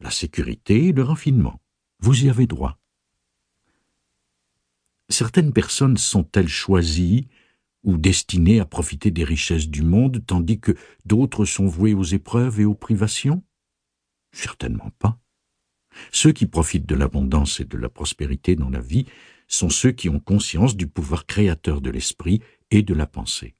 la sécurité et le raffinement. Vous y avez droit. Certaines personnes sont-elles choisies ou destinées à profiter des richesses du monde, tandis que d'autres sont vouées aux épreuves et aux privations? Certainement pas. Ceux qui profitent de l'abondance et de la prospérité dans la vie sont ceux qui ont conscience du pouvoir créateur de l'esprit et de la pensée.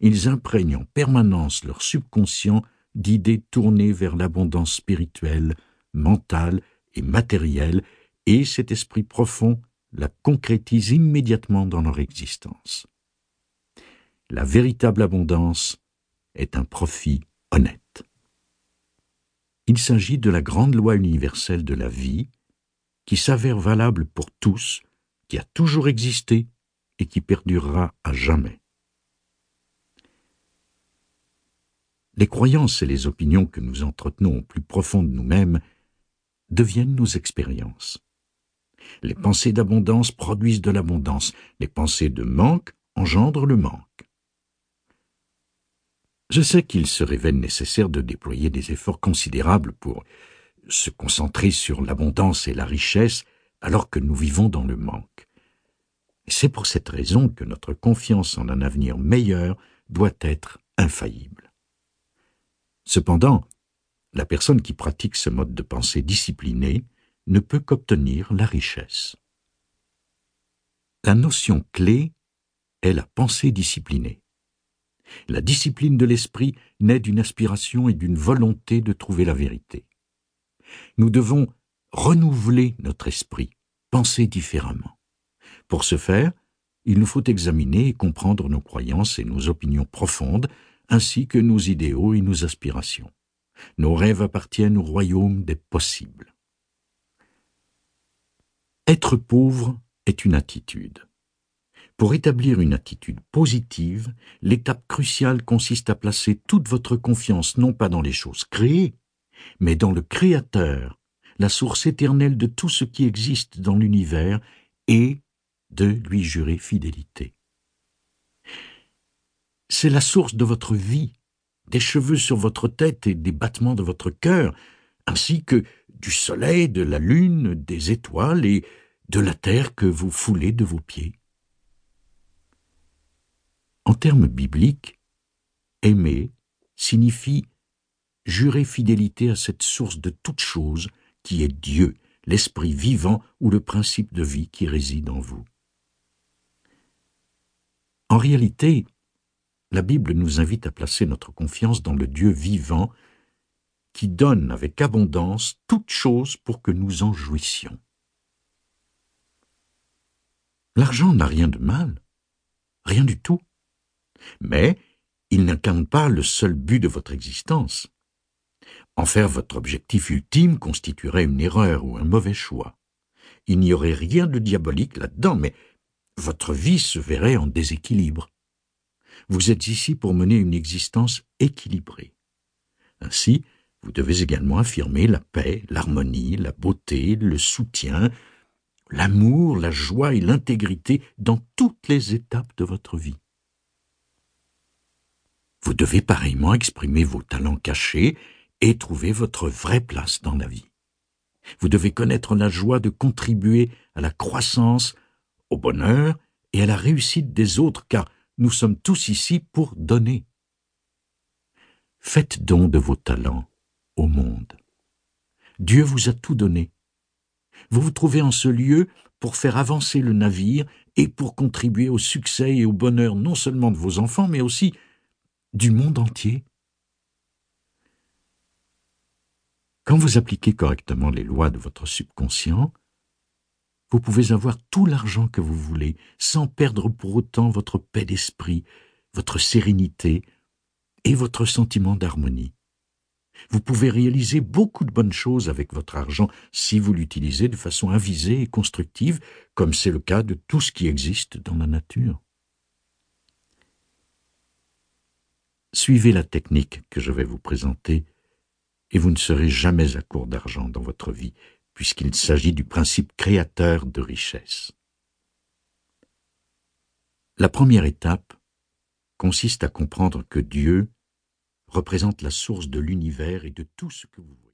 Ils imprègnent en permanence leur subconscient d'idées tournées vers l'abondance spirituelle, mentale et matérielle, et cet esprit profond la concrétise immédiatement dans leur existence. La véritable abondance est un profit honnête. Il s'agit de la grande loi universelle de la vie qui s'avère valable pour tous, qui a toujours existé et qui perdurera à jamais. Les croyances et les opinions que nous entretenons au plus profond de nous-mêmes deviennent nos expériences. Les pensées d'abondance produisent de l'abondance, les pensées de manque engendrent le manque. Je sais qu'il se révèle nécessaire de déployer des efforts considérables pour se concentrer sur l'abondance et la richesse alors que nous vivons dans le manque. C'est pour cette raison que notre confiance en un avenir meilleur doit être infaillible. Cependant, la personne qui pratique ce mode de pensée discipliné ne peut qu'obtenir la richesse. La notion clé est la pensée disciplinée. La discipline de l'esprit naît d'une aspiration et d'une volonté de trouver la vérité. Nous devons renouveler notre esprit, penser différemment. Pour ce faire, il nous faut examiner et comprendre nos croyances et nos opinions profondes, ainsi que nos idéaux et nos aspirations. Nos rêves appartiennent au royaume des possibles. Être pauvre est une attitude. Pour établir une attitude positive, l'étape cruciale consiste à placer toute votre confiance non pas dans les choses créées, mais dans le Créateur, la source éternelle de tout ce qui existe dans l'univers, et de lui jurer fidélité. C'est la source de votre vie, des cheveux sur votre tête et des battements de votre cœur, ainsi que du soleil, de la lune, des étoiles et de la terre que vous foulez de vos pieds. En termes bibliques, aimer signifie jurer fidélité à cette source de toute chose qui est Dieu, l'esprit vivant ou le principe de vie qui réside en vous. En réalité, la Bible nous invite à placer notre confiance dans le Dieu vivant qui donne avec abondance toute chose pour que nous en jouissions. L'argent n'a rien de mal, rien du tout mais il n'incarne pas le seul but de votre existence. En faire votre objectif ultime constituerait une erreur ou un mauvais choix. Il n'y aurait rien de diabolique là-dedans, mais votre vie se verrait en déséquilibre. Vous êtes ici pour mener une existence équilibrée. Ainsi, vous devez également affirmer la paix, l'harmonie, la beauté, le soutien, l'amour, la joie et l'intégrité dans toutes les étapes de votre vie. Vous devez pareillement exprimer vos talents cachés et trouver votre vraie place dans la vie. Vous devez connaître la joie de contribuer à la croissance, au bonheur et à la réussite des autres, car nous sommes tous ici pour donner. Faites don de vos talents au monde. Dieu vous a tout donné. Vous vous trouvez en ce lieu pour faire avancer le navire et pour contribuer au succès et au bonheur non seulement de vos enfants, mais aussi du monde entier. Quand vous appliquez correctement les lois de votre subconscient, vous pouvez avoir tout l'argent que vous voulez sans perdre pour autant votre paix d'esprit, votre sérénité et votre sentiment d'harmonie. Vous pouvez réaliser beaucoup de bonnes choses avec votre argent si vous l'utilisez de façon avisée et constructive, comme c'est le cas de tout ce qui existe dans la nature. Suivez la technique que je vais vous présenter et vous ne serez jamais à court d'argent dans votre vie, puisqu'il s'agit du principe créateur de richesse. La première étape consiste à comprendre que Dieu représente la source de l'univers et de tout ce que vous voyez.